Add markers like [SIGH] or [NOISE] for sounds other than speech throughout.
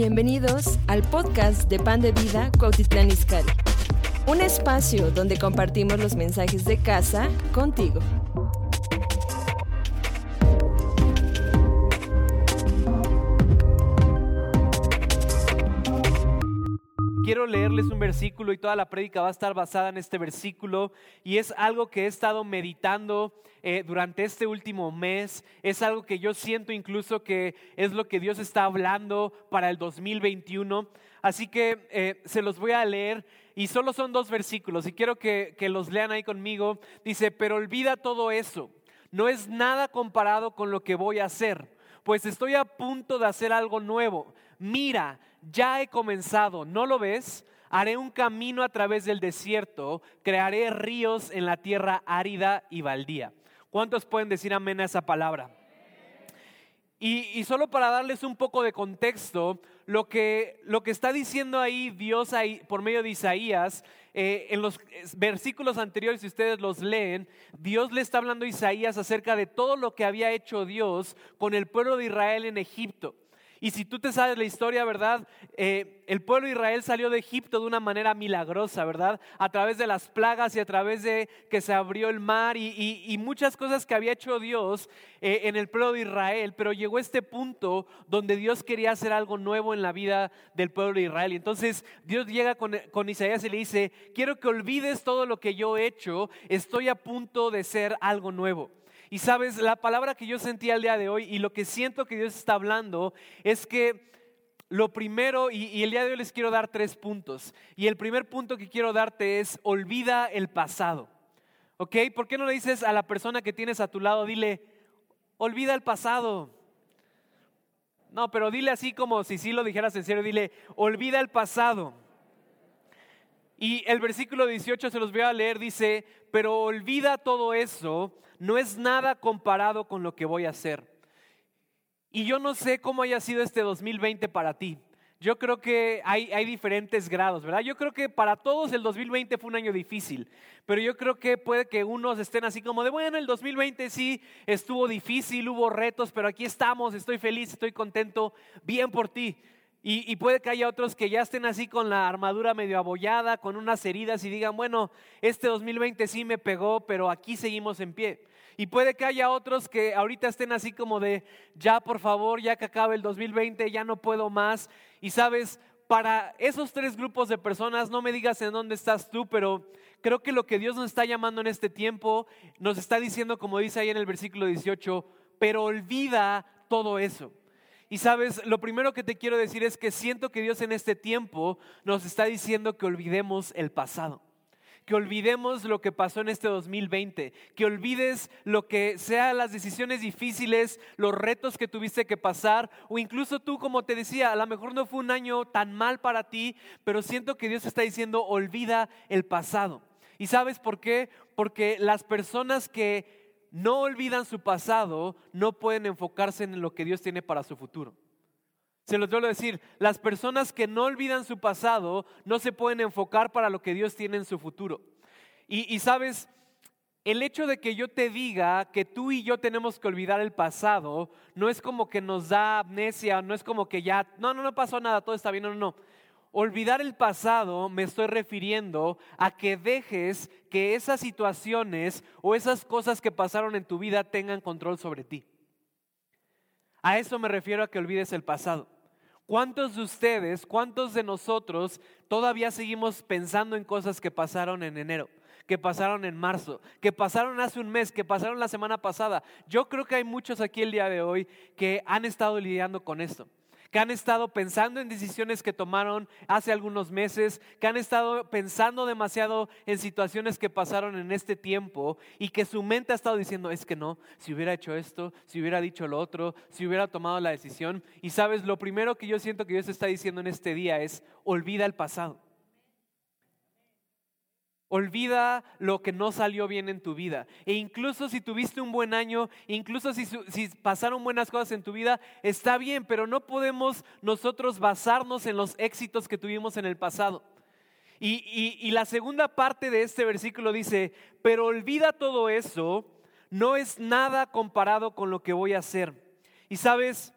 Bienvenidos al podcast de Pan de Vida Cuautitlán Izcalli, un espacio donde compartimos los mensajes de casa contigo. Quiero leerles un versículo y toda la prédica va a estar basada en este versículo y es algo que he estado meditando eh, durante este último mes, es algo que yo siento incluso que es lo que Dios está hablando para el 2021. Así que eh, se los voy a leer y solo son dos versículos y quiero que, que los lean ahí conmigo. Dice, pero olvida todo eso, no es nada comparado con lo que voy a hacer, pues estoy a punto de hacer algo nuevo. Mira, ya he comenzado, ¿no lo ves? Haré un camino a través del desierto, crearé ríos en la tierra árida y baldía. ¿Cuántos pueden decir amén a esa palabra? Y, solo para darles un poco de contexto, lo que, lo que está diciendo ahí Dios ahí, por medio de Isaías, eh, en los versículos anteriores, si ustedes los leen, Dios le está hablando a Isaías acerca de todo lo que había hecho Dios con el pueblo de Israel en Egipto. Y si tú te sabes la historia, ¿verdad? Eh, el pueblo de Israel salió de Egipto de una manera milagrosa, ¿verdad? A través de las plagas y a través de que se abrió el mar y, muchas cosas que había hecho Dios eh, en el pueblo de Israel. Pero llegó este punto donde Dios quería hacer algo nuevo en la vida del pueblo de Israel. Y entonces Dios llega con, con Isaías y le dice, quiero que olvides todo lo que yo he hecho, estoy a punto de ser algo nuevo. Y sabes, la palabra que yo sentí al día de hoy y lo que siento que Dios está hablando es que lo primero, y, el día de hoy les quiero dar tres puntos. Y el primer punto que quiero darte es, olvida el pasado. ¿Ok? ¿Por qué no le dices a la persona que tienes a tu lado, dile, olvida el pasado? No, pero dile así como si sí lo dijeras en serio, dile, olvida el pasado. Y el versículo 18 se los voy a leer, dice, pero olvida todo eso, no es nada comparado con lo que voy a hacer. Y yo no sé cómo haya sido este 2020 para ti. Yo creo que hay, hay, diferentes grados, ¿verdad? Yo creo que para todos el 2020 fue un año difícil, pero yo creo que puede que unos estén así como de, bueno, el 2020 sí estuvo difícil, hubo retos, pero aquí estamos, estoy feliz, estoy contento, bien por ti. Y, puede que haya otros que ya estén así con la armadura medio abollada, con unas heridas y digan, bueno, este 2020 sí me pegó, pero aquí seguimos en pie. Y puede que haya otros que ahorita estén así como de, ya por favor, ya que acabe el 2020, ya no puedo más. Y sabes, para esos tres grupos de personas, no me digas en dónde estás tú, pero creo que lo que Dios nos está llamando en este tiempo, nos está diciendo, como dice ahí en el versículo 18, pero olvida todo eso. Y sabes, lo primero que te quiero decir es que siento que Dios en este tiempo nos está diciendo que olvidemos el pasado. Que olvidemos lo que pasó en este 2020, que olvides lo que sean las decisiones difíciles, los retos que tuviste que pasar, o incluso tú, como te decía, a lo mejor no fue un año tan mal para ti, pero siento que Dios está diciendo, olvida el pasado. ¿Y sabes por qué? Porque las personas que no olvidan su pasado, no pueden enfocarse en lo que Dios tiene para su futuro. Se los vuelvo a decir, las personas que no olvidan su pasado no se pueden enfocar para lo que Dios tiene en su futuro. Y, sabes, el hecho de que yo te diga que tú y yo tenemos que olvidar el pasado, no es como que nos da amnesia, no es como que ya, no, no, no pasó nada, todo está bien, no, no, no. Olvidar el pasado me estoy refiriendo a que dejes que esas situaciones o esas cosas que pasaron en tu vida tengan control sobre ti. A eso me refiero a que olvides el pasado. ¿Cuántos de ustedes, cuántos de nosotros todavía seguimos pensando en cosas que pasaron en enero, que pasaron en marzo, que pasaron hace un mes, que pasaron la semana pasada? Yo creo que hay muchos aquí el día de hoy que han estado lidiando con esto que han estado pensando en decisiones que tomaron hace algunos meses, que han estado pensando demasiado en situaciones que pasaron en este tiempo y que su mente ha estado diciendo, es que no, si hubiera hecho esto, si hubiera dicho lo otro, si hubiera tomado la decisión. Y sabes, lo primero que yo siento que Dios está diciendo en este día es, olvida el pasado. Olvida lo que no salió bien en tu vida. E incluso si tuviste un buen año, incluso si, pasaron buenas cosas en tu vida, está bien, pero no podemos nosotros basarnos en los éxitos que tuvimos en el pasado. Y, y la segunda parte de este versículo dice, pero olvida todo eso, no es nada comparado con lo que voy a hacer. Y sabes,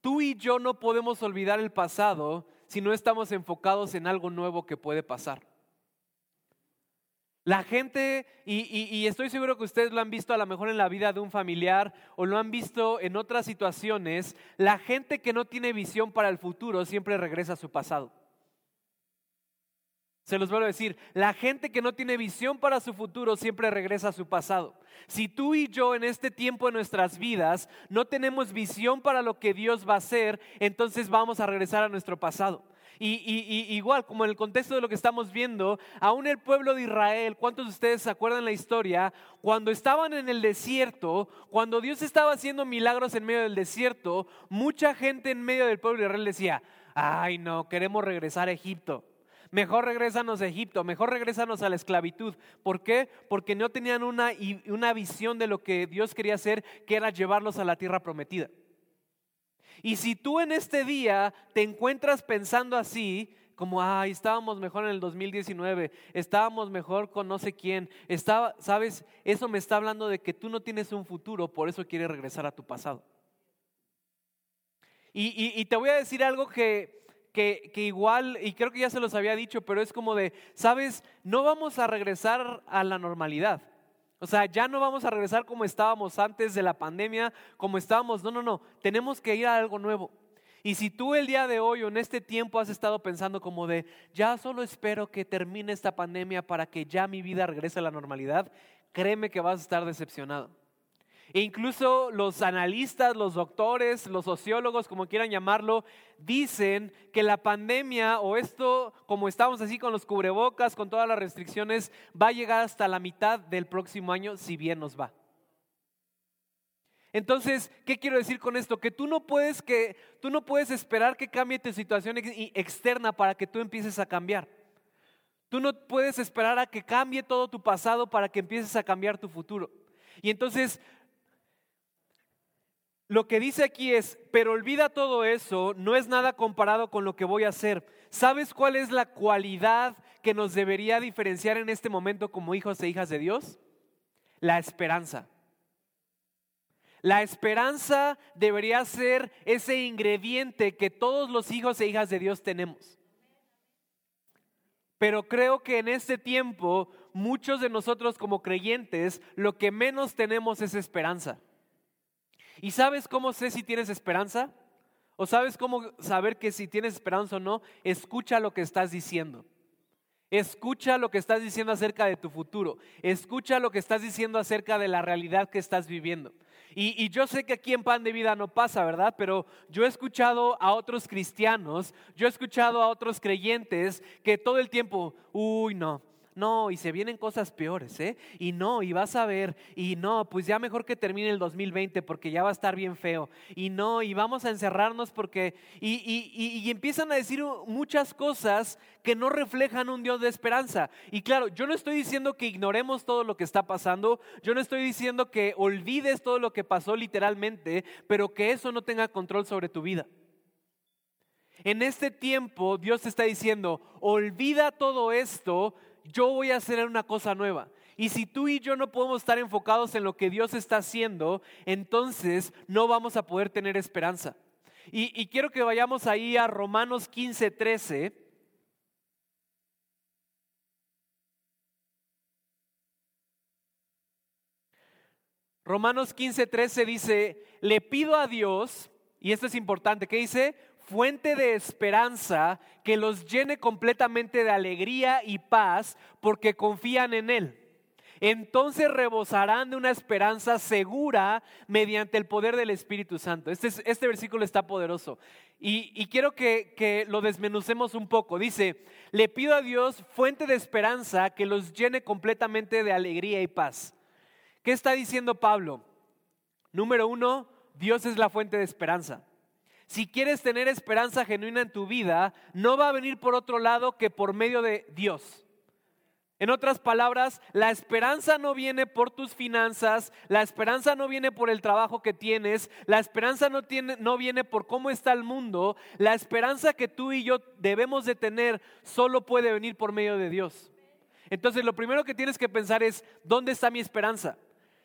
Tú y yo no podemos olvidar el pasado si no estamos enfocados en algo nuevo que puede pasar. La gente, y, estoy seguro que ustedes lo han visto a lo mejor en la vida de un familiar o lo han visto en otras situaciones, la gente que no tiene visión para el futuro siempre regresa a su pasado. Se los vuelvo a decir, la gente que no tiene visión para su futuro siempre regresa a su pasado. Si tú y yo en este tiempo de nuestras vidas no tenemos visión para lo que Dios va a hacer, entonces vamos a regresar a nuestro pasado. Y, igual, como en el contexto de lo que estamos viendo, aún el pueblo de Israel, ¿cuántos de ustedes se acuerdan la historia? Cuando estaban en el desierto, cuando Dios estaba haciendo milagros en medio del desierto, mucha gente en medio del pueblo de Israel decía, ay no, queremos regresar a Egipto. Mejor regresanos a Egipto, mejor regresanos a la esclavitud. ¿Por qué? Porque no tenían una, una visión de lo que Dios quería hacer, que era llevarlos a la tierra prometida. Y si tú en este día te encuentras pensando así, como, ay, estábamos mejor en el 2019, estábamos mejor con no sé quién, sabes, eso me está hablando de que tú no tienes un futuro, por eso quieres regresar a tu pasado. Y, te voy a decir algo que, que, que, igual, y creo que ya se los había dicho, pero es como de, sabes, no vamos a regresar a la normalidad. O sea, ya no vamos a regresar como estábamos antes de la pandemia, como estábamos. No, no, no. Tenemos que ir a algo nuevo. Y si tú el día de hoy o en este tiempo has estado pensando como de, ya solo espero que termine esta pandemia para que ya mi vida regrese a la normalidad, créeme que vas a estar decepcionado. E incluso los analistas, los doctores, los sociólogos, como quieran llamarlo, dicen que la pandemia o esto, como estamos así con los cubrebocas, con todas las restricciones, va a llegar hasta la mitad del próximo año, si bien nos va. Entonces, ¿qué quiero decir con esto? Que tú no puedes que tú no puedes esperar que cambie tu situación externa para que tú empieces a cambiar. Tú no puedes esperar a que cambie todo tu pasado para que empieces a cambiar tu futuro. Y entonces lo que dice aquí es, pero olvida todo eso, no es nada comparado con lo que voy a hacer. ¿Sabes cuál es la cualidad que nos debería diferenciar en este momento como hijos e hijas de Dios? La esperanza. La esperanza debería ser ese ingrediente que todos los hijos e hijas de Dios tenemos. Pero creo que en este tiempo muchos de nosotros como creyentes lo que menos tenemos es esperanza. ¿Y sabes cómo sé si tienes esperanza? ¿O sabes cómo saber que si tienes esperanza o no? Escucha lo que estás diciendo. Escucha lo que estás diciendo acerca de tu futuro. Escucha lo que estás diciendo acerca de la realidad que estás viviendo. Y, yo sé que aquí en Pan de Vida no pasa, ¿verdad? Pero yo he escuchado a otros cristianos, yo he escuchado a otros creyentes que todo el tiempo, uy, no, no, y se vienen cosas peores, ¿eh? Y no, y vas a ver, y no, pues ya mejor que termine el 2020 porque ya va a estar bien feo. Y no, y vamos a encerrarnos porque, y, y, y, empiezan a decir muchas cosas que no reflejan un Dios de esperanza. Y claro, yo no estoy diciendo que ignoremos todo lo que está pasando, yo no estoy diciendo que olvides todo lo que pasó literalmente, pero que eso no tenga control sobre tu vida. En este tiempo Dios te está diciendo, olvida todo esto, yo voy a hacer una cosa nueva. Y si tú y yo no podemos estar enfocados en lo que Dios está haciendo, entonces no vamos a poder tener esperanza. Y, quiero que vayamos ahí a Romanos 15, 13. Romanos 15, 13 dice, le pido a Dios, y esto es importante, ¿qué dice? Fuente de esperanza que los llene completamente de alegría y paz porque confían en Él. Entonces rebosarán de una esperanza segura mediante el poder del Espíritu Santo. Este, este versículo está poderoso. Y, quiero que, que lo desmenucemos un poco. Dice, le pido a Dios fuente de esperanza que los llene completamente de alegría y paz. ¿Qué está diciendo Pablo? Número uno, Dios es la fuente de esperanza. Si quieres tener esperanza genuina en tu vida, no va a venir por otro lado que por medio de Dios. En otras palabras, la esperanza no viene por tus finanzas, la esperanza no viene por el trabajo que tienes, la esperanza no, tiene, no viene por cómo está el mundo, la esperanza que tú y yo debemos de tener solo puede venir por medio de Dios. Entonces lo primero que tienes que pensar es, ¿dónde está mi esperanza?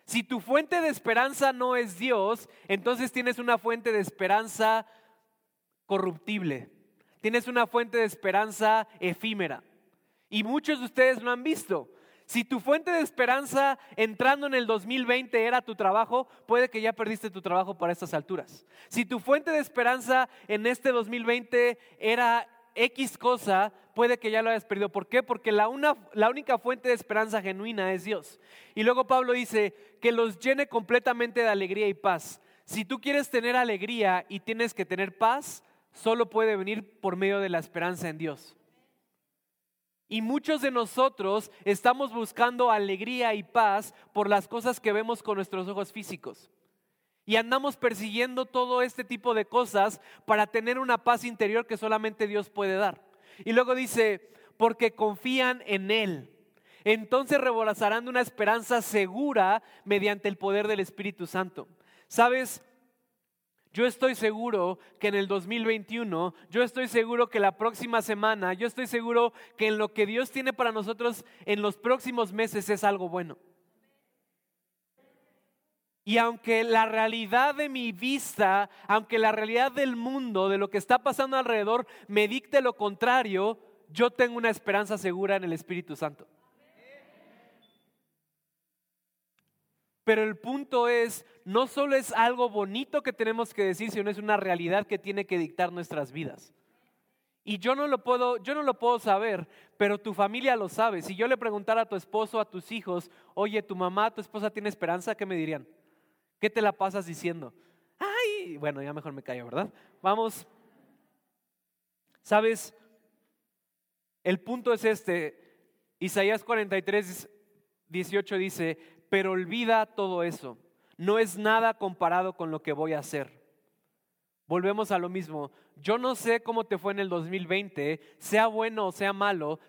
Si tu fuente de esperanza no es Dios, entonces tienes una fuente de esperanza corruptible. Tienes una fuente de esperanza efímera. Y muchos de ustedes lo han visto. Si tu fuente de esperanza entrando en el 2020 era tu trabajo, puede que ya perdiste tu trabajo para estas alturas. Si tu fuente de esperanza en este 2020 era X cosa, puede que ya lo hayas perdido. ¿Por qué? Porque la, la única fuente de esperanza genuina es Dios. Y luego Pablo dice que los llene completamente de alegría y paz. Si tú quieres tener alegría y tienes que tener paz, solo puede venir por medio de la esperanza en Dios. Y muchos de nosotros estamos buscando alegría y paz por las cosas que vemos con nuestros ojos físicos. Y andamos persiguiendo todo este tipo de cosas para tener una paz interior que solamente Dios puede dar. Y luego dice, porque confían en Él. Entonces rebolazarán de una esperanza segura mediante el poder del Espíritu Santo. ¿Sabes? Yo estoy seguro que en el 2021, yo estoy seguro que la próxima semana, yo estoy seguro que en lo que Dios tiene para nosotros en los próximos meses es algo bueno. Y aunque la realidad de mi vista, aunque la realidad del mundo, de lo que está pasando alrededor, me dicte lo contrario, yo tengo una esperanza segura en el Espíritu Santo. Pero el punto es, no solo es algo bonito que tenemos que decir, sino es una realidad que tiene que dictar nuestras vidas. Y yo no lo puedo, yo no lo puedo saber, pero tu familia lo sabe. Si yo le preguntara a tu esposo, a tus hijos, oye, tu mamá, tu esposa tiene esperanza, ¿qué me dirían? ¿Qué te la pasas diciendo? Ay, bueno, ya mejor me callo, ¿verdad? Vamos. ¿Sabes? El punto es este. Isaías 43, 18 dice, pero olvida todo eso. No es nada comparado con lo que voy a hacer. Volvemos a lo mismo. Yo no sé cómo te fue en el 2020, sea bueno o sea malo.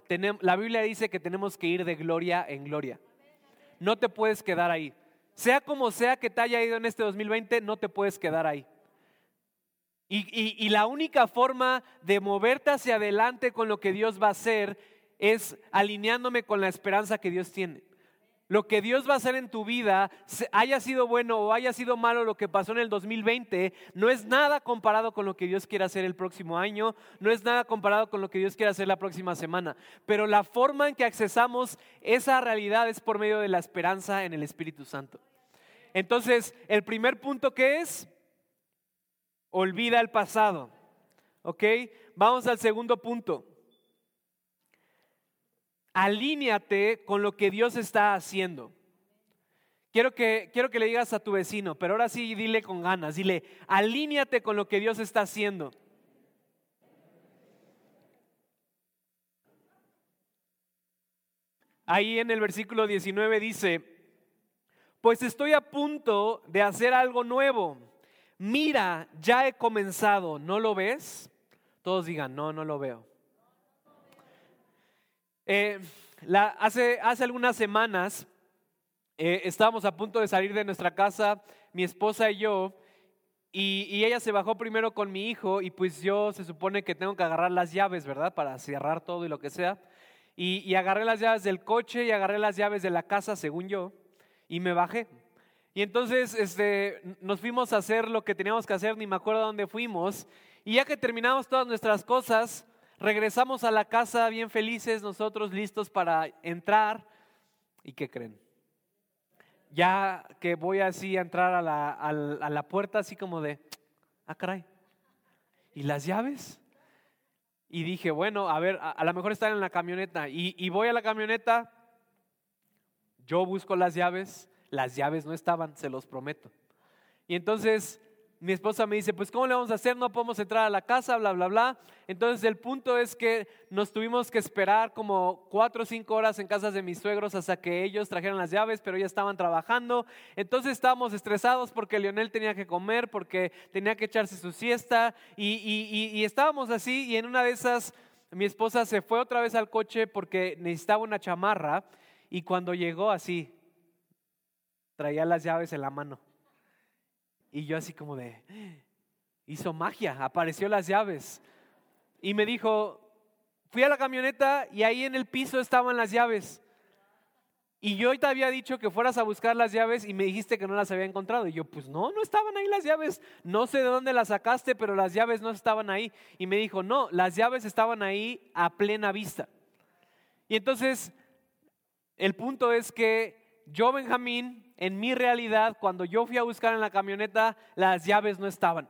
La Biblia dice que tenemos que ir de gloria en gloria. No te puedes quedar ahí. Sea como sea que te haya ido en este 2020, no te puedes quedar ahí. Y, la única forma de moverte hacia adelante con lo que Dios va a hacer es alineándome con la esperanza que Dios tiene lo que Dios va a hacer en tu vida, haya sido bueno o haya sido malo lo que pasó en el 2020, no es nada comparado con lo que Dios quiere hacer el próximo año, no es nada comparado con lo que Dios quiere hacer la próxima semana. Pero la forma en que accesamos esa realidad es por medio de la esperanza en el Espíritu Santo. Entonces, el primer punto que es, olvida el pasado. ¿Ok? Vamos al segundo punto alíñate con lo que Dios está haciendo. Quiero que, quiero que le digas a tu vecino, pero ahora sí dile con ganas, dile, alíñate con lo que Dios está haciendo. Ahí en el versículo 19 dice, pues estoy a punto de hacer algo nuevo. Mira, ya he comenzado, ¿no lo ves? Todos digan, no, no lo veo. Eh, hace, hace algunas semanas eh, estábamos a punto de salir de nuestra casa, mi esposa y yo, y, ella se bajó primero con mi hijo y pues yo se supone que tengo que agarrar las llaves, ¿verdad? Para cerrar todo y lo que sea. Y, y agarré las llaves del coche y agarré las llaves de la casa, según yo, y me bajé. Y entonces este, nos fuimos a hacer lo que teníamos que hacer, ni me acuerdo dónde fuimos. Y ya que terminamos todas nuestras cosas, Regresamos a la casa bien felices, nosotros listos para entrar. ¿Y qué creen? Ya que voy así a entrar a la, a la puerta así como de, ah, caray. ¿Y las llaves? Y dije, bueno, a ver, a, lo mejor están en la camioneta. Y, y voy a la camioneta, yo busco las llaves, las llaves no estaban, se los prometo. Y entonces mi esposa me dice, pues ¿cómo le vamos a hacer? No podemos entrar a la casa, bla, bla, bla. Entonces el punto es que nos tuvimos que esperar como cuatro o cinco horas en casas de mis suegros hasta que ellos trajeran las llaves, pero ya estaban trabajando. Entonces estábamos estresados porque Leonel tenía que comer, porque tenía que echarse su siesta y, y estábamos así y en una de esas mi esposa se fue otra vez al coche porque necesitaba una chamarra y cuando llegó así, traía las llaves en la mano. Y yo así como de, hizo magia, apareció las llaves. Y me dijo, fui a la camioneta y ahí en el piso estaban las llaves. Y yo te había dicho que fueras a buscar las llaves y me dijiste que no las había encontrado. Y yo, pues no, no estaban ahí las llaves. No sé de dónde las sacaste, pero las llaves no estaban ahí. Y me dijo, no, las llaves estaban ahí a plena vista. Y entonces, el punto es que yo, Benjamín, en mi realidad, cuando yo fui a buscar en la camioneta, las llaves no estaban.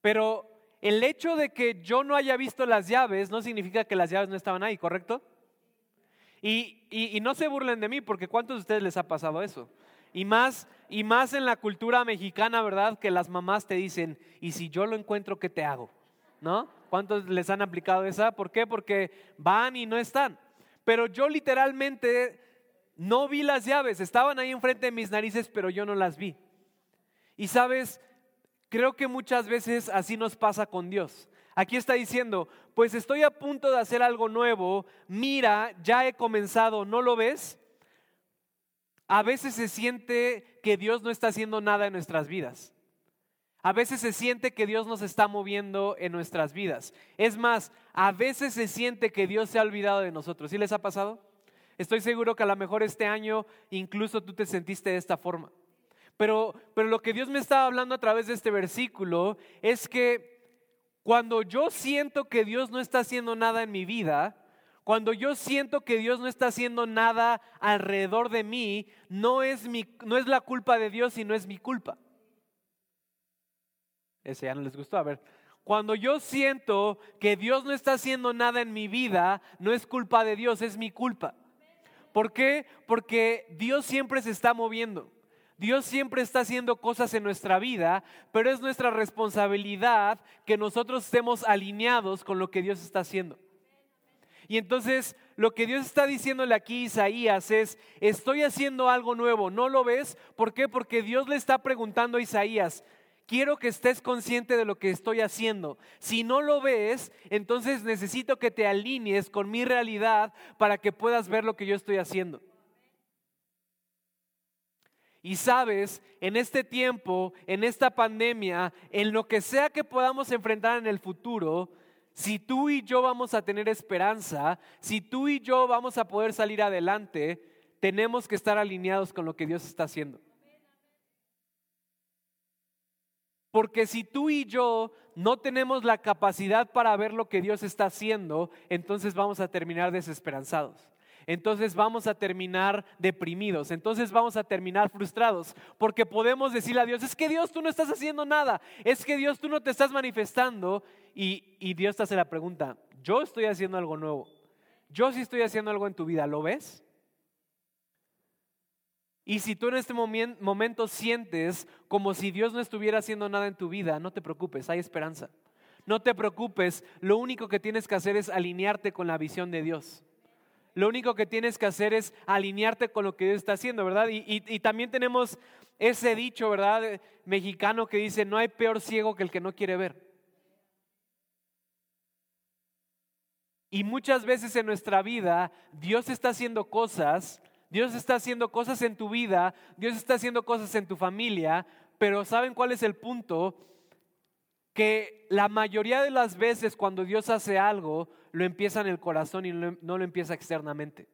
Pero el hecho de que yo no haya visto las llaves no significa que las llaves no estaban ahí, ¿correcto? Y, no se burlen de mí, porque ¿cuántos de ustedes les ha pasado eso? Y más, y más en la cultura mexicana, ¿verdad? Que las mamás te dicen, ¿y si yo lo encuentro, qué te hago? ¿No? ¿Cuántos les han aplicado esa? ¿Por qué? Porque van y no están. Pero yo literalmente no vi las llaves, estaban ahí enfrente de mis narices, pero yo no las vi. Y sabes, creo que muchas veces así nos pasa con Dios. Aquí está diciendo, pues estoy a punto de hacer algo nuevo, mira, ya he comenzado, ¿no lo ves? A veces se siente que Dios no está haciendo nada en nuestras vidas. A veces se siente que Dios nos está moviendo en nuestras vidas. Es más, a veces se siente que Dios se ha olvidado de nosotros. ¿Sí les ha pasado? Estoy seguro que a lo mejor este año incluso tú te sentiste de esta forma. Pero, pero lo que Dios me estaba hablando a través de este versículo es que cuando yo siento que Dios no está haciendo nada en mi vida, cuando yo siento que Dios no está haciendo nada alrededor de mí, no es, mi, no es la culpa de Dios, sino es mi culpa. Ese ya no les gustó. A ver, cuando yo siento que Dios no está haciendo nada en mi vida, no es culpa de Dios, es mi culpa. ¿Por qué? Porque Dios siempre se está moviendo. Dios siempre está haciendo cosas en nuestra vida, pero es nuestra responsabilidad que nosotros estemos alineados con lo que Dios está haciendo. Y entonces lo que Dios está diciéndole aquí a Isaías es, estoy haciendo algo nuevo, ¿no lo ves? ¿Por qué? Porque Dios le está preguntando a Isaías, quiero que estés consciente de lo que estoy haciendo. Si no lo ves, entonces necesito que te alinees con mi realidad para que puedas ver lo que yo estoy haciendo. Y sabes, en este tiempo, en esta pandemia, en lo que sea que podamos enfrentar en el futuro, si tú y yo vamos a tener esperanza, si tú y yo vamos a poder salir adelante, tenemos que estar alineados con lo que Dios está haciendo. Porque si tú y yo no tenemos la capacidad para ver lo que Dios está haciendo, entonces vamos a terminar desesperanzados. Entonces vamos a terminar deprimidos, entonces vamos a terminar frustrados, porque podemos decirle a Dios, es que Dios tú no estás haciendo nada, es que Dios tú no te estás manifestando y, Dios te hace la pregunta, yo estoy haciendo algo nuevo, yo sí estoy haciendo algo en tu vida, ¿lo ves? Y si tú en este momento sientes como si Dios no estuviera haciendo nada en tu vida, no te preocupes, hay esperanza. No te preocupes, lo único que tienes que hacer es alinearte con la visión de Dios. Lo único que tienes que hacer es alinearte con lo que Dios está haciendo, ¿verdad? Y, también tenemos ese dicho, ¿verdad? Mexicano que dice, no hay peor ciego que el que no quiere ver. Y muchas veces en nuestra vida Dios está haciendo cosas, Dios está haciendo cosas en tu vida, Dios está haciendo cosas en tu familia, pero ¿saben cuál es el punto? Que la mayoría de las veces cuando Dios hace algo, lo empieza en el corazón y no lo empieza externamente.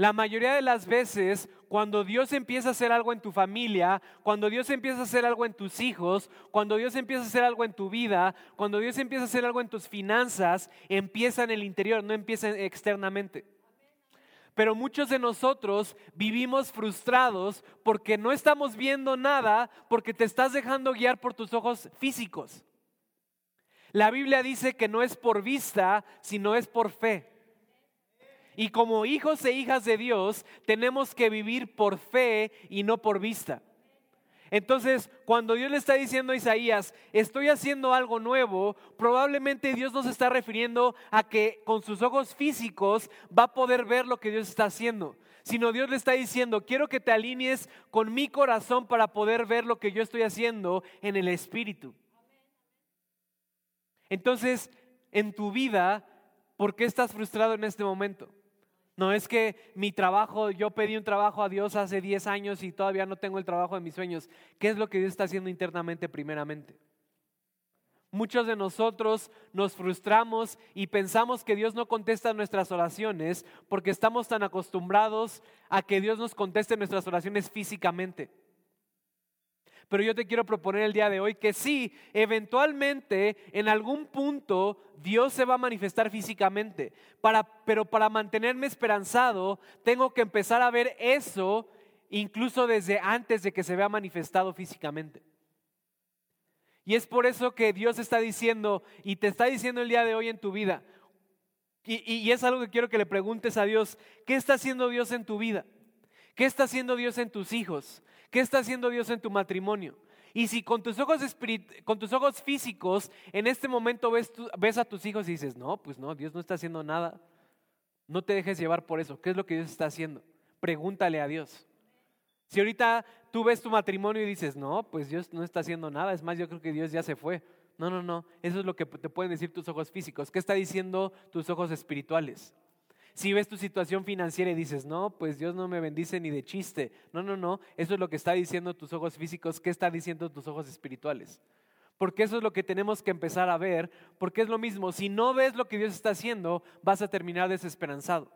La mayoría de las veces, cuando Dios empieza a hacer algo en tu familia, cuando Dios empieza a hacer algo en tus hijos, cuando Dios empieza a hacer algo en tu vida, cuando Dios empieza a hacer algo en tus finanzas, empieza en el interior, no empieza externamente. Pero muchos de nosotros vivimos frustrados porque no estamos viendo nada, porque te estás dejando guiar por tus ojos físicos. La Biblia dice que no es por vista, sino es por fe. Y como hijos e hijas de Dios, tenemos que vivir por fe y no por vista. Entonces, cuando Dios le está diciendo a Isaías, estoy haciendo algo nuevo, probablemente Dios nos está refiriendo a que con sus ojos físicos va a poder ver lo que Dios está haciendo. Sino Dios le está diciendo, quiero que te alinees con mi corazón para poder ver lo que yo estoy haciendo en el Espíritu. Entonces, en tu vida, ¿por qué estás frustrado en este momento? No es que mi trabajo, yo pedí un trabajo a Dios hace 10 años y todavía no tengo el trabajo de mis sueños. ¿Qué es lo que Dios está haciendo internamente primeramente? Muchos de nosotros nos frustramos y pensamos que Dios no contesta nuestras oraciones porque estamos tan acostumbrados a que Dios nos conteste nuestras oraciones físicamente. Pero yo te quiero proponer el día de hoy que sí, eventualmente, en algún punto, Dios se va a manifestar físicamente. Para, pero para mantenerme esperanzado, tengo que empezar a ver eso incluso desde antes de que se vea manifestado físicamente. Y es por eso que Dios está diciendo y te está diciendo el día de hoy en tu vida. Y, es algo que quiero que le preguntes a Dios. ¿Qué está haciendo Dios en tu vida? ¿Qué está haciendo Dios en tus hijos? ¿Qué está haciendo Dios en tu matrimonio? Y si con tus ojos, con tus ojos físicos en este momento ves, ves a tus hijos y dices, no, pues no, Dios no está haciendo nada. No te dejes llevar por eso. ¿Qué es lo que Dios está haciendo? Pregúntale a Dios. Si ahorita tú ves tu matrimonio y dices, no, pues Dios no está haciendo nada, es más, yo creo que Dios ya se fue. No, no, no, eso es lo que te pueden decir tus ojos físicos. ¿Qué está diciendo tus ojos espirituales? Si ves tu situación financiera y dices, no, pues Dios no me bendice ni de chiste. No, no, no, eso es lo que está diciendo tus ojos físicos. ¿Qué está diciendo tus ojos espirituales? Porque eso es lo que tenemos que empezar a ver, porque es lo mismo, si no ves lo que Dios está haciendo, vas a terminar desesperanzado.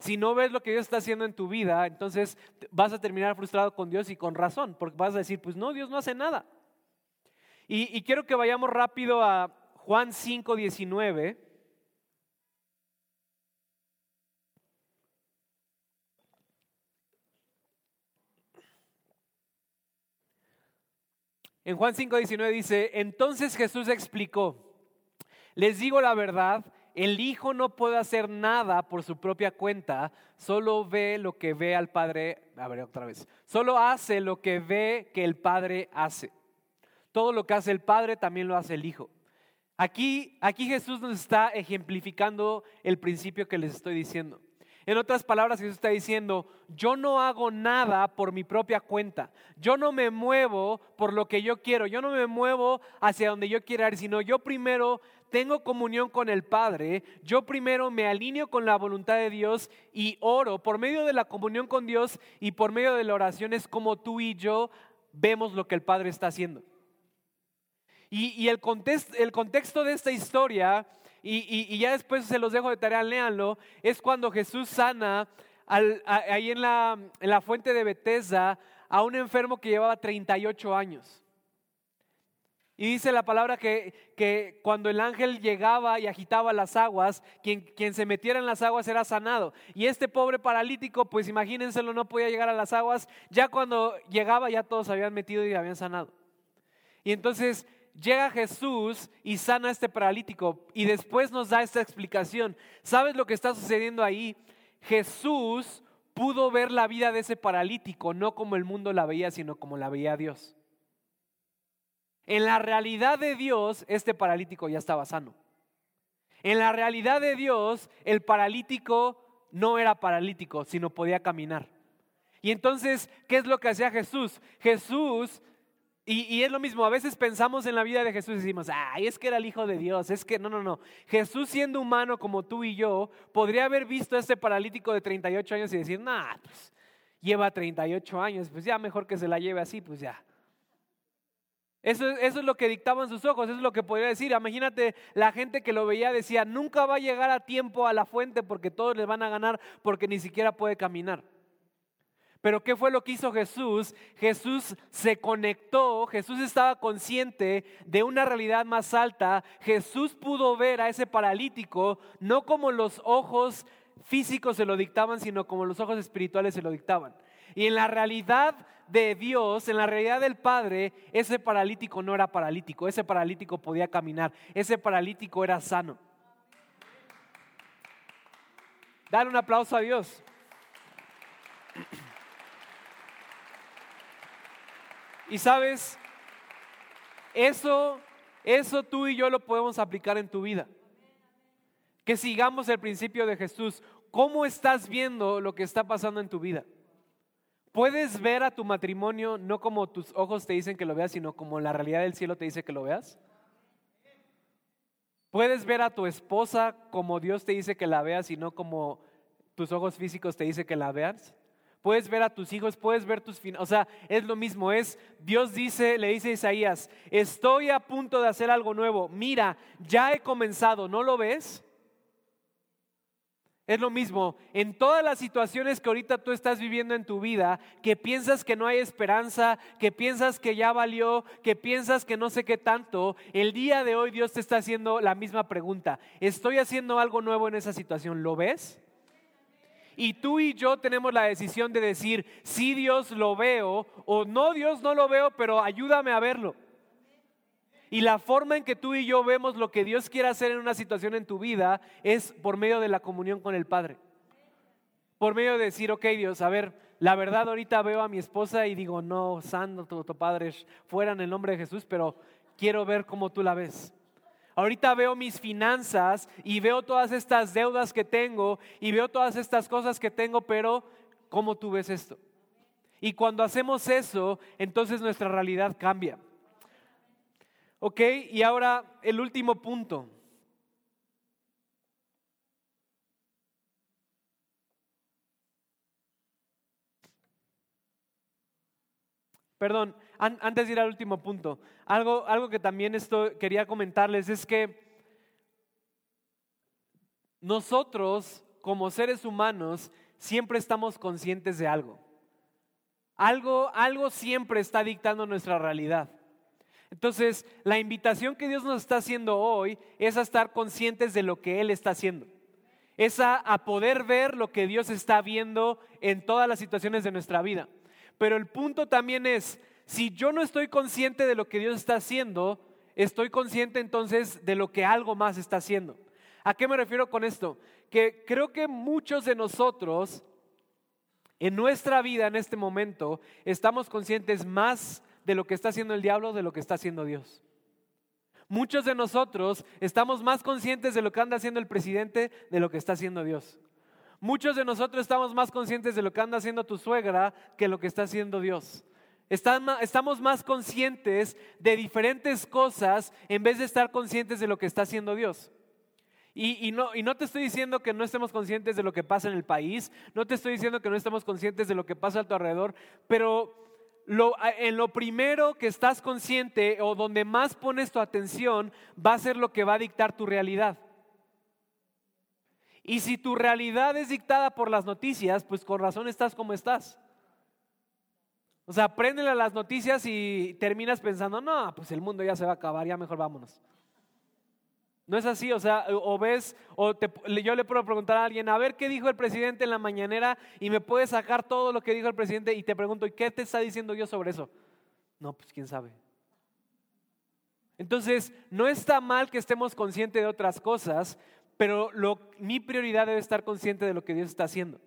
Si no ves lo que Dios está haciendo en tu vida, entonces vas a terminar frustrado con Dios y con razón, porque vas a decir, pues no, Dios no hace nada. Y, quiero que vayamos rápido a Juan 5, 19. En Juan 5, 19 dice, entonces Jesús explicó, les digo la verdad, el hijo no puede hacer nada por su propia cuenta, solo ve lo que ve al padre, a ver otra vez, solo hace lo que ve que el padre hace. Todo lo que hace el padre también lo hace el hijo. Aquí, aquí Jesús nos está ejemplificando el principio que les estoy diciendo. En otras palabras, Jesús está diciendo, yo no hago nada por mi propia cuenta, yo no me muevo por lo que yo quiero, yo no me muevo hacia donde yo quiero ir, sino yo primero tengo comunión con el Padre, yo primero me alineo con la voluntad de Dios y oro. Por medio de la comunión con Dios y por medio de la oración es como tú y yo vemos lo que el Padre está haciendo. Y, el, contexto, de esta historia, y, ya después se los dejo de tarea, léanlo, es cuando Jesús sana ahí en la, en la fuente de Bethesda a un enfermo que llevaba 38 años. Y dice la palabra que, que, cuando el ángel llegaba y agitaba las aguas, quien, quien, se metiera en las aguas era sanado. Y este pobre paralítico, pues imagínenselo, no podía llegar a las aguas. Ya cuando llegaba ya todos habían metido y habían sanado. Y entonces llega Jesús y sana a este paralítico y después nos da esta explicación. ¿Sabes lo que está sucediendo ahí? Jesús pudo ver la vida de ese paralítico, no como el mundo la veía, sino como la veía Dios. En la realidad de Dios, este paralítico ya estaba sano. En la realidad de Dios, el paralítico no era paralítico, sino podía caminar. Y entonces, ¿qué es lo que hacía Jesús? Jesús, y, es lo mismo, a veces pensamos en la vida de Jesús y decimos, ay, es que era el Hijo de Dios, es que no, no, no. Jesús siendo humano como tú y yo, podría haber visto a este paralítico de 38 años y decir, nah, pues lleva 38 años, pues ya mejor que se la lleve así, pues ya. Eso, es lo que dictaban sus ojos, eso es lo que podría decir. Imagínate la gente que lo veía decía, nunca va a llegar a tiempo a la fuente porque todos les van a ganar porque ni siquiera puede caminar. Pero ¿qué fue lo que hizo Jesús? Jesús se conectó, Jesús estaba consciente de una realidad más alta. Jesús pudo ver a ese paralítico no como los ojos físicos se lo dictaban, sino como los ojos espirituales se lo dictaban. Y en la realidad de Dios, en la realidad del Padre, ese paralítico no era paralítico, ese paralítico podía caminar, ese paralítico era sano. Dale un aplauso a Dios. Y sabes, eso, eso tú y yo lo podemos aplicar en tu vida. Que sigamos el principio de Jesús. ¿Cómo estás viendo lo que está pasando en tu vida? ¿Puedes ver a tu matrimonio no como tus ojos te dicen que lo veas, sino como la realidad del cielo te dice que lo veas? ¿Puedes ver a tu esposa como Dios te dice que la veas y no como tus ojos físicos te dicen que la veas? Puedes ver a tus hijos, puedes ver tus finanzas. O sea, es lo mismo, es Dios dice, le dice a Isaías, estoy a punto de hacer algo nuevo. Mira, ya he comenzado, ¿no lo ves? Es lo mismo, en todas las situaciones que ahorita tú estás viviendo en tu vida, que piensas que no hay esperanza, que piensas que ya valió, que piensas que no sé qué tanto, el día de hoy Dios te está haciendo la misma pregunta. ¿Estoy haciendo algo nuevo en esa situación? ¿Lo ves? Y tú y yo tenemos la decisión de decir, sí Dios lo veo o no Dios no lo veo, pero ayúdame a verlo. Y la forma en que tú y yo vemos lo que Dios quiere hacer en una situación en tu vida es por medio de la comunión con el Padre. Por medio de decir, ok Dios, a ver, la verdad ahorita veo a mi esposa y digo, no, santo tu Padre, fuera en el nombre de Jesús, pero quiero ver cómo tú la ves. Ahorita veo mis finanzas y veo todas estas deudas que tengo y veo todas estas cosas que tengo, pero ¿cómo tú ves esto? Y cuando hacemos eso, entonces nuestra realidad cambia. Ok, y ahora el último punto. Perdón, antes de ir al último punto, algo, algo que también esto quería comentarles es que nosotros como seres humanos siempre estamos conscientes de algo. Algo, algo siempre está dictando nuestra realidad. Entonces, la invitación que Dios nos está haciendo hoy es a estar conscientes de lo que Él está haciendo. Es a, poder ver lo que Dios está viendo en todas las situaciones de nuestra vida. Pero el punto también es, si yo no estoy consciente de lo que Dios está haciendo, estoy consciente entonces de lo que algo más está haciendo. ¿A qué me refiero con esto? Que creo que muchos de nosotros en nuestra vida en este momento estamos conscientes más de lo que está haciendo el diablo de lo que está haciendo Dios. Muchos de nosotros estamos más conscientes de lo que anda haciendo el presidente de lo que está haciendo Dios. Muchos de nosotros estamos más conscientes de lo que anda haciendo tu suegra que lo que está haciendo Dios. Estamos más conscientes de diferentes cosas en vez de estar conscientes de lo que está haciendo Dios. Y, y, no, y, no, te estoy diciendo que no estemos conscientes de lo que pasa en el país, no te estoy diciendo que no estemos conscientes de lo que pasa a tu alrededor, pero en lo primero que estás consciente o donde más pones tu atención va a ser lo que va a dictar tu realidad. Y si tu realidad es dictada por las noticias, pues con razón estás como estás. O sea, préndele las noticias y terminas pensando, no, pues el mundo ya se va a acabar, ya mejor vámonos. No es así, o sea, o ves, o yo le puedo preguntar a alguien, a ver qué dijo el presidente en la mañanera y me puede sacar todo lo que dijo el presidente y te pregunto, ¿y qué te está diciendo Dios sobre eso? No, pues quién sabe. Entonces, no está mal que estemos conscientes de otras cosas, pero mi prioridad debe estar consciente de lo que Dios está haciendo.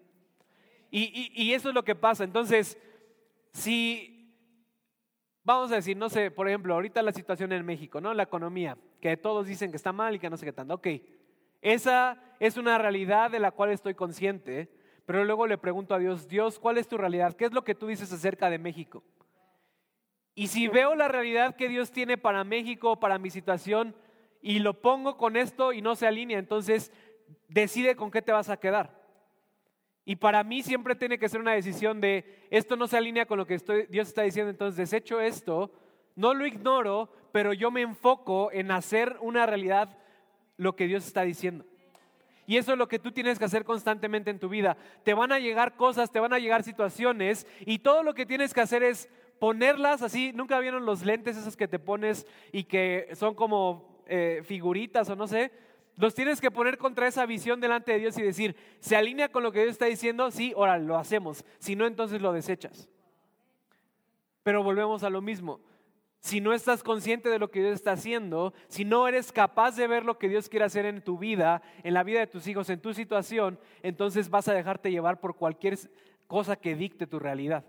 Y, y eso es lo que pasa. Entonces, si Vamos a decir, no sé, por ejemplo, ahorita la situación en México, ¿no? La economía, que todos dicen que está mal y que no sé qué tanto. Ok, esa es una realidad de la cual estoy consciente, pero luego le pregunto a Dios, Dios, ¿cuál es tu realidad? ¿Qué es lo que tú dices acerca de México? Y si veo la realidad que Dios tiene para México, para mi situación, y lo pongo con esto y no se alinea, entonces decide con qué te vas a quedar. Y para mí siempre tiene que ser una decisión de, esto no se alinea con lo que Dios está diciendo, entonces desecho esto, no lo ignoro, pero yo me enfoco en hacer una realidad lo que Dios está diciendo. Y eso es lo que tú tienes que hacer constantemente en tu vida. Te van a llegar cosas, te van a llegar situaciones y todo lo que tienes que hacer es ponerlas así. Nunca vieron los lentes esos que te pones y que son como eh, figuritas o no sé. Los tienes que poner contra esa visión delante de Dios y decir, ¿se alinea con lo que Dios está diciendo? Sí, ahora lo hacemos. Si no, entonces lo desechas. Pero volvemos a lo mismo. Si no estás consciente de lo que Dios está haciendo, si no eres capaz de ver lo que Dios quiere hacer en tu vida, en la vida de tus hijos, en tu situación, entonces vas a dejarte llevar por cualquier cosa que dicte tu realidad.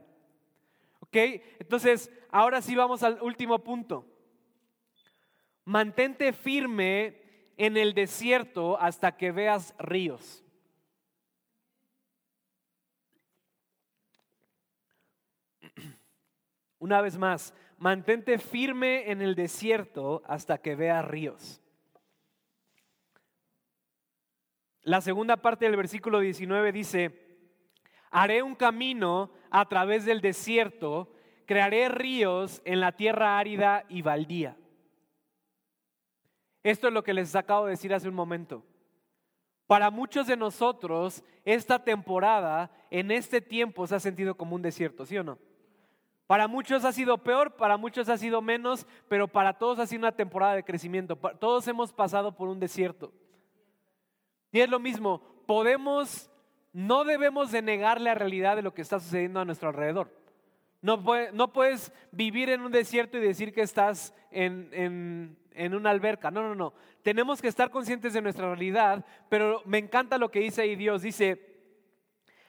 ¿Ok? Entonces, ahora sí vamos al último punto. Mantente firme en el desierto hasta que veas ríos. [CLEARS THROAT] Una vez más, mantente firme en el desierto hasta que veas ríos. La segunda parte del versículo 19 dice, Haré un camino a través del desierto, crearé ríos en la tierra árida y baldía. Esto es lo que les acabo de decir hace un momento. Para muchos de nosotros, esta temporada, en este tiempo, se ha sentido como un desierto, ¿sí o no? Para muchos ha sido peor, para muchos ha sido menos, pero para todos ha sido una temporada de crecimiento. Todos hemos pasado por un desierto. Y es lo mismo, podemos, no debemos de negar la realidad de lo que está sucediendo a nuestro alrededor. No, no puedes vivir en un desierto y decir que estás en, en una alberca. No, no, no. Tenemos que estar conscientes de nuestra realidad, pero me encanta lo que dice ahí Dios. Dice,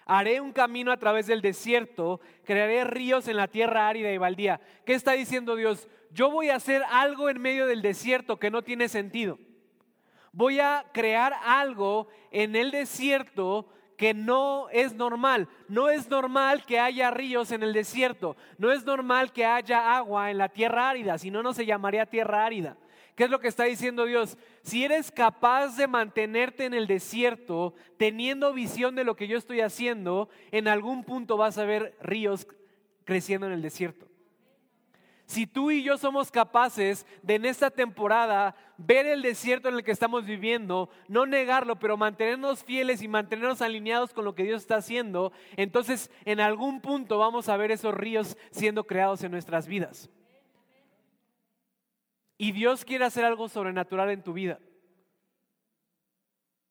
haré un camino a través del desierto, crearé ríos en la tierra árida y baldía. ¿Qué está diciendo Dios? Yo voy a hacer algo en medio del desierto que no tiene sentido. Voy a crear algo en el desierto que no es normal. No es normal que haya ríos en el desierto. No es normal que haya agua en la tierra árida, si no, no se llamaría tierra árida. ¿Qué es lo que está diciendo Dios? Si eres capaz de mantenerte en el desierto, teniendo visión de lo que yo estoy haciendo, en algún punto vas a ver ríos creciendo en el desierto. Si tú y yo somos capaces de en esta temporada ver el desierto en el que estamos viviendo, no negarlo, pero mantenernos fieles y mantenernos alineados con lo que Dios está haciendo, entonces en algún punto vamos a ver esos ríos siendo creados en nuestras vidas. Y Dios quiere hacer algo sobrenatural en tu vida.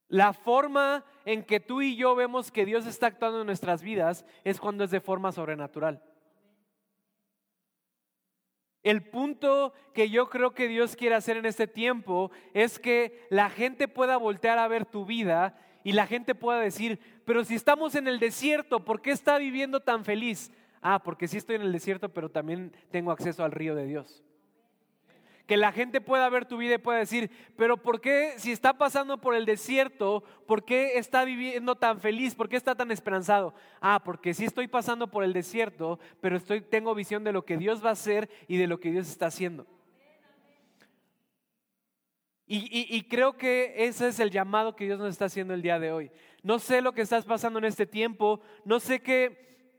La forma en que tú y yo vemos que Dios está actuando en nuestras vidas es cuando es de forma sobrenatural. El punto que yo creo que Dios quiere hacer en este tiempo es que la gente pueda voltear a ver tu vida y la gente pueda decir, pero si estamos en el desierto, ¿por qué está viviendo tan feliz? Ah, porque sí estoy en el desierto, pero también tengo acceso al río de Dios que la gente pueda ver tu vida y pueda decir, pero ¿por qué si está pasando por el desierto, por qué está viviendo tan feliz, por qué está tan esperanzado? Ah, porque sí estoy pasando por el desierto, pero estoy, tengo visión de lo que Dios va a hacer y de lo que Dios está haciendo. Y, y, creo que ese es el llamado que Dios nos está haciendo el día de hoy. No sé lo que estás pasando en este tiempo, no sé qué,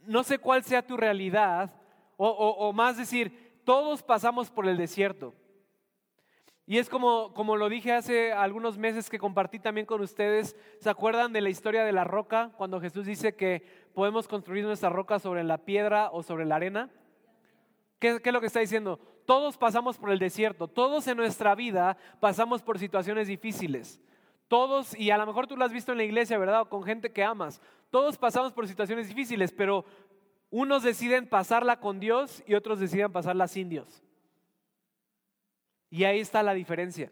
no sé cuál sea tu realidad, o, o más decir, todos pasamos por el desierto. Y es como, como lo dije hace algunos meses que compartí también con ustedes, ¿se acuerdan de la historia de la roca? Cuando Jesús dice que podemos construir nuestra roca sobre la piedra o sobre la arena. ¿Qué, ¿Qué, es lo que está diciendo? Todos pasamos por el desierto, todos en nuestra vida pasamos por situaciones difíciles. Todos, y a lo mejor tú lo has visto en la iglesia, ¿verdad? O con gente que amas. Todos pasamos por situaciones difíciles, pero unos deciden pasarla con Dios y otros deciden pasarla sin Dios. Y ahí está la diferencia.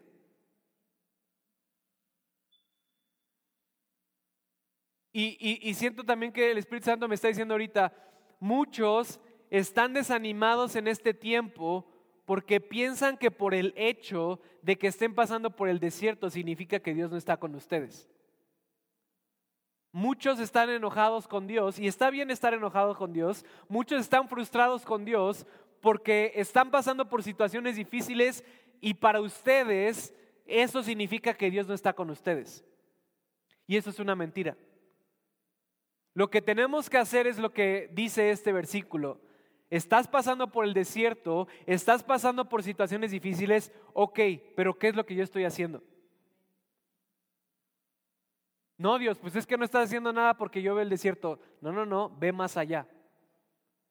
Y, siento también que el Espíritu Santo me está diciendo ahorita, muchos están desanimados en este tiempo porque piensan que por el hecho de que estén pasando por el desierto significa que Dios no está con ustedes. Muchos están enojados con Dios y está bien estar enojados con Dios. Muchos están frustrados con Dios porque están pasando por situaciones difíciles y para ustedes eso significa que Dios no está con ustedes. Y eso es una mentira. Lo que tenemos que hacer es lo que dice este versículo. Estás pasando por el desierto, estás pasando por situaciones difíciles, ok, pero ¿qué es lo que yo estoy haciendo? No, Dios, pues es que no estás haciendo nada porque yo veo el desierto. No, no, no, ve más allá.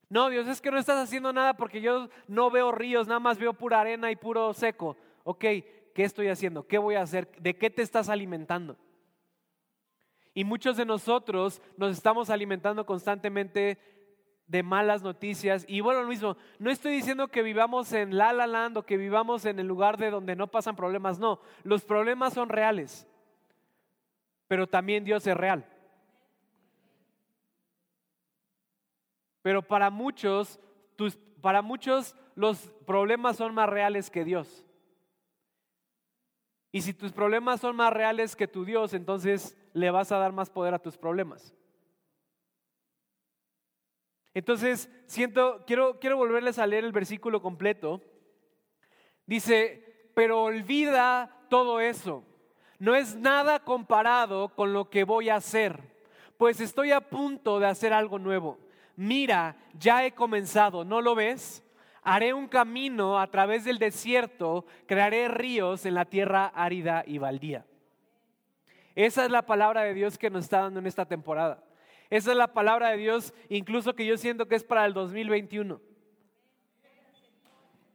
No, Dios, es que no estás haciendo nada porque yo no veo ríos, nada más veo pura arena y puro seco. Ok, ¿qué estoy haciendo? ¿Qué voy a hacer? ¿De qué te estás alimentando? Y muchos de nosotros nos estamos alimentando constantemente de malas noticias. Y bueno, lo mismo, no estoy diciendo que vivamos en La La Land o que vivamos en el lugar de donde no pasan problemas, no, los problemas son reales pero también Dios es real. Pero para muchos, para muchos los problemas son más reales que Dios. Y si tus problemas son más reales que tu Dios, entonces le vas a dar más poder a tus problemas. Entonces, siento, quiero, quiero volverles a leer el versículo completo. Dice, pero olvida todo eso no es nada comparado con lo que voy a hacer, pues estoy a punto de hacer algo nuevo. Mira, ya he comenzado, ¿no lo ves? Haré un camino a través del desierto, crearé ríos en la tierra árida y baldía. Esa es la palabra de Dios que nos está dando en esta temporada. Esa es la palabra de Dios, incluso que yo siento que es para el 2021.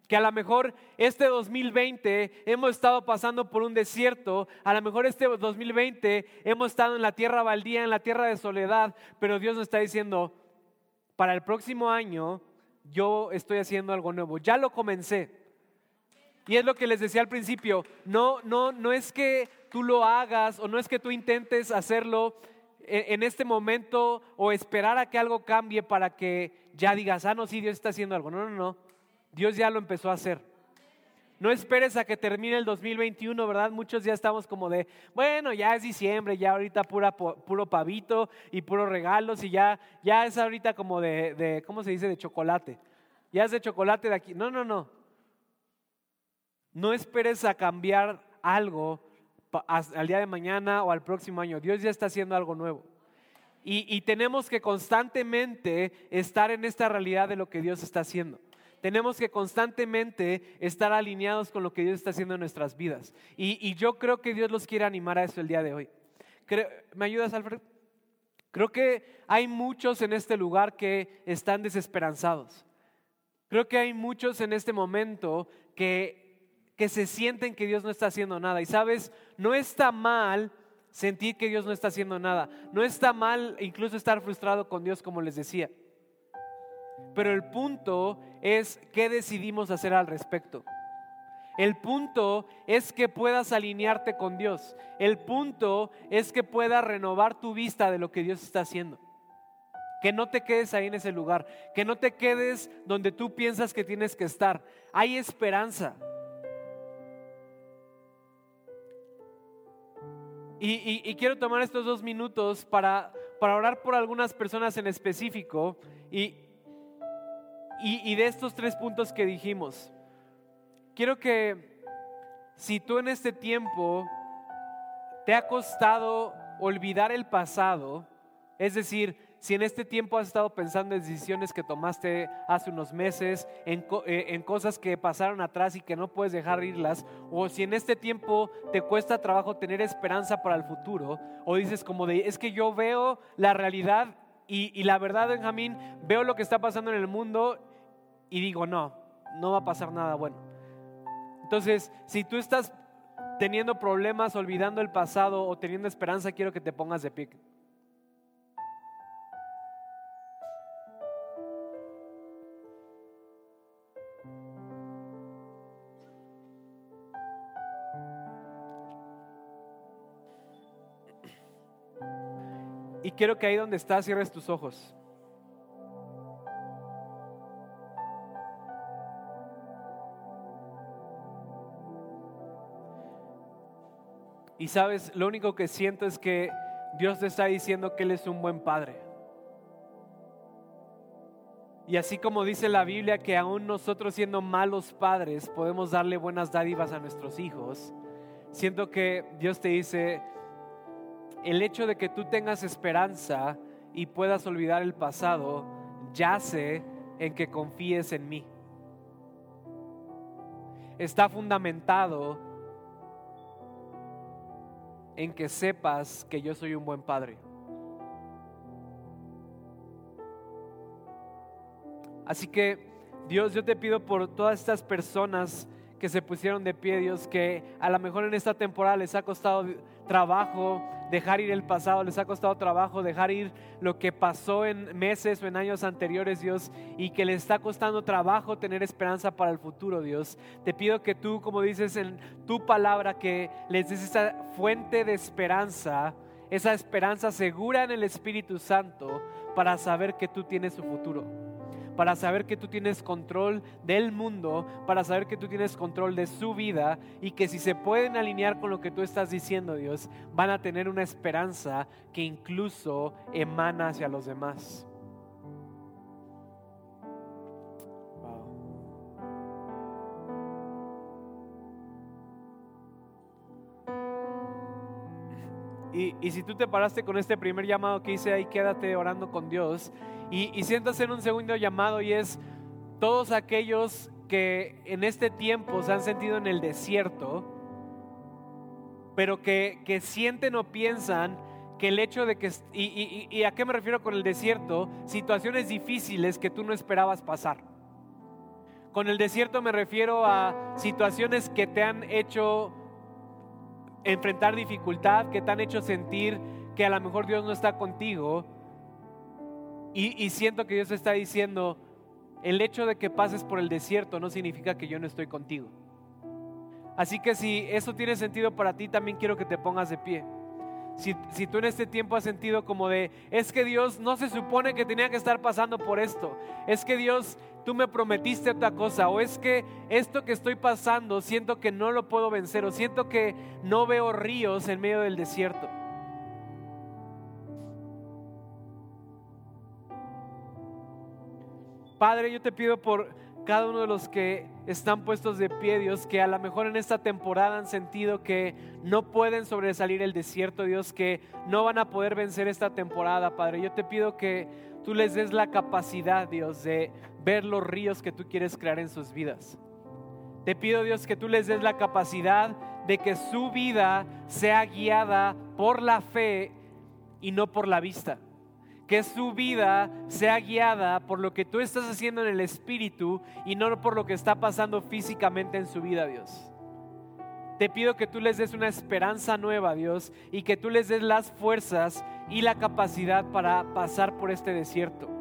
Que a lo mejor este 2020 hemos estado pasando por un desierto, a lo mejor este 2020 hemos estado en la tierra baldía, en la tierra de soledad, pero Dios nos está diciendo, para el próximo año yo estoy haciendo algo nuevo, ya lo comencé. Y es lo que les decía al principio, no, no, no es que tú lo hagas o no es que tú intentes hacerlo en este momento o esperar a que algo cambie para que ya digas, ah, no, sí, Dios está haciendo algo. No, no, no. Dios ya lo empezó a hacer. No esperes a que termine el 2021, ¿verdad? Muchos ya estamos como de, bueno, ya es diciembre, ya ahorita puro pavito y puros regalos y ya, ya es ahorita como de, ¿cómo se dice? De chocolate. Ya es de chocolate de aquí. No, no, no. No esperes a cambiar algo al día de mañana o al próximo año. Dios ya está haciendo algo nuevo. Y, tenemos que constantemente estar en esta realidad de lo que Dios está haciendo. Tenemos que constantemente estar alineados con lo que Dios está haciendo en nuestras vidas. Y, yo creo que Dios los quiere animar a eso el día de hoy. ¿Me ayudas, Alfred? Creo que hay muchos en este lugar que están desesperanzados. Creo que hay muchos en este momento que que se sienten que Dios no está haciendo nada. Y sabes, no está mal sentir que Dios no está haciendo nada. No está mal incluso estar frustrado con Dios, como les decía. Pero el punto es qué decidimos hacer al respecto. El punto es que puedas alinearte con Dios. El punto es que puedas renovar tu vista de lo que Dios está haciendo. Que no te quedes ahí en ese lugar. Que no te quedes donde tú piensas que tienes que estar. Hay esperanza. Y, quiero tomar estos dos minutos para, para orar por algunas personas en específico y, y, de estos tres puntos que dijimos. Quiero que si tú en este tiempo te ha costado olvidar el pasado, es decir, si en este tiempo has estado pensando en decisiones que tomaste hace unos meses, en, eh, en, cosas que pasaron atrás y que no puedes dejar irlas, o si en este tiempo te cuesta trabajo tener esperanza para el futuro, o dices como de, es que yo veo la realidad y, la verdad, Benjamín, veo lo que está pasando en el mundo y digo, no, no va a pasar nada bueno. Entonces, si tú estás teniendo problemas, olvidando el pasado o teniendo esperanza, quiero que te pongas de pie. Quiero que ahí donde estás cierres tus ojos. Y sabes, lo único que siento es que Dios te está diciendo que Él es un buen padre. Y así como dice la Biblia que aún nosotros siendo malos padres podemos darle buenas dádivas a nuestros hijos, siento que Dios te dice, el hecho de que tú tengas esperanza y puedas olvidar el pasado yace en que confíes en mí. Está fundamentado en que sepas que yo soy un buen padre. Así que Dios, yo te pido por todas estas personas que se pusieron de pie, Dios, que a lo mejor en esta temporada les ha costado trabajo dejar ir el pasado, les ha costado trabajo dejar ir lo que pasó en meses o en años anteriores, Dios, y que les está costando trabajo tener esperanza para el futuro, Dios. Te pido que tú, como dices en tu palabra, que les des esa fuente de esperanza, esa esperanza segura en el Espíritu Santo para saber que tú tienes su futuro para saber que tú tienes control del mundo, para saber que tú tienes control de su vida y que si se pueden alinear con lo que tú estás diciendo, Dios, van a tener una esperanza que incluso emana hacia los demás. Y, si tú te paraste con este primer llamado que hice ahí, quédate orando con Dios. Y, y siento hacer un segundo llamado y es todos aquellos que en este tiempo se han sentido en el desierto, pero que, que sienten o piensan que el hecho de que, y, y, a qué me refiero con el desierto, situaciones difíciles que tú no esperabas pasar. Con el desierto me refiero a situaciones que te han hecho enfrentar dificultad, que te han hecho sentir que a lo mejor Dios no está contigo. Y, siento que Dios está diciendo, el hecho de que pases por el desierto no significa que yo no estoy contigo. Así que si eso tiene sentido para ti, también quiero que te pongas de pie. Si, si, tú en este tiempo has sentido como de, es que Dios no se supone que tenía que estar pasando por esto, es que Dios, tú me prometiste otra cosa, o es que esto que estoy pasando siento que no lo puedo vencer, o siento que no veo ríos en medio del desierto. Padre, yo te pido por cada uno de los que están puestos de pie, Dios, que a lo mejor en esta temporada han sentido que no pueden sobresalir el desierto, Dios, que no van a poder vencer esta temporada, Padre. Yo te pido que tú les des la capacidad, Dios, de ver los ríos que tú quieres crear en sus vidas. Te pido, Dios, que tú les des la capacidad de que su vida sea guiada por la fe y no por la vista que su vida sea guiada por lo que tú estás haciendo en el Espíritu y no por lo que está pasando físicamente en su vida, Dios. Te pido que tú les des una esperanza nueva, Dios, y que tú les des las fuerzas y la capacidad para pasar por este desierto.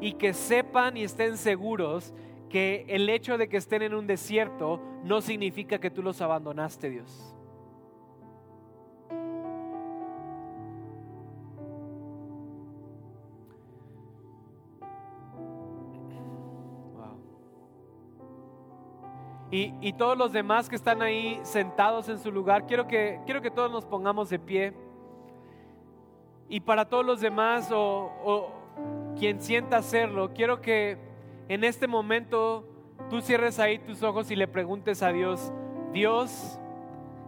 Y que sepan y estén seguros que el hecho de que estén en un desierto no significa que tú los abandonaste, Dios. Y, todos los demás que están ahí sentados en su lugar, quiero que, quiero que todos nos pongamos de pie. Y para todos los demás o, o quien sienta hacerlo, quiero que en este momento tú cierres ahí tus ojos y le preguntes a Dios, Dios,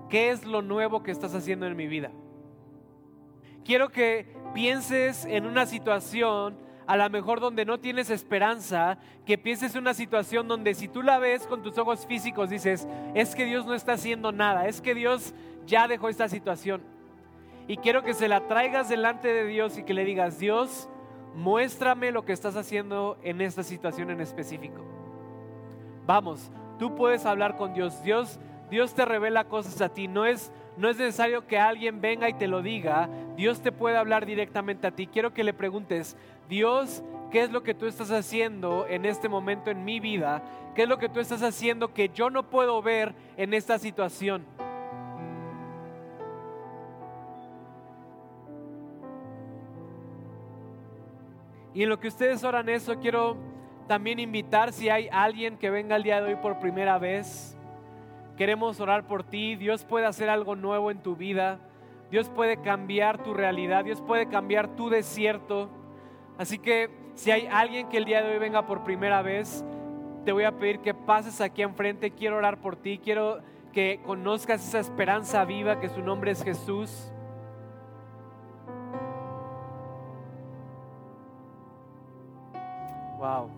¿qué es lo nuevo que estás haciendo en mi vida? Quiero que pienses en una situación a lo mejor donde no tienes esperanza, que pienses en una situación donde si tú la ves con tus ojos físicos dices, es que Dios no está haciendo nada, es que Dios ya dejó esta situación. Y quiero que se la traigas delante de Dios y que le digas, Dios, muéstrame lo que estás haciendo en esta situación en específico. Vamos, tú puedes hablar con Dios. Dios, Dios te revela cosas a ti. No es, no es necesario que alguien venga y te lo diga. Dios te puede hablar directamente a ti. Quiero que le preguntes, Dios, ¿qué es lo que tú estás haciendo en este momento en mi vida? ¿Qué es lo que tú estás haciendo que yo no puedo ver en esta situación? Y en lo que ustedes oran eso, quiero también invitar si hay alguien que venga el día de hoy por primera vez. Queremos orar por ti. Dios puede hacer algo nuevo en tu vida. Dios puede cambiar tu realidad. Dios puede cambiar tu desierto. Así que si hay alguien que el día de hoy venga por primera vez, te voy a pedir que pases aquí enfrente. Quiero orar por ti. Quiero que conozcas esa esperanza viva que su nombre es Jesús. Wow.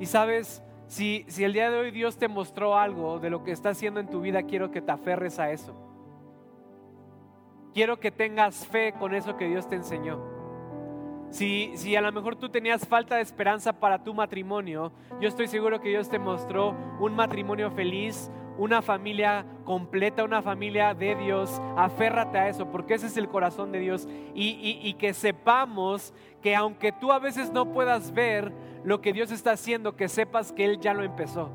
Y sabes, si, si el día de hoy Dios te mostró algo de lo que está haciendo en tu vida, quiero que te aferres a eso. Quiero que tengas fe con eso que Dios te enseñó. Si, si a lo mejor tú tenías falta de esperanza para tu matrimonio, yo estoy seguro que Dios te mostró un matrimonio feliz, una familia completa, una familia de Dios. Aférrate a eso, porque ese es el corazón de Dios. Y, y, que sepamos que aunque tú a veces no puedas ver lo que Dios está haciendo, que sepas que Él ya lo empezó